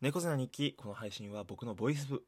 猫背な日記。この配信は僕のボイスブ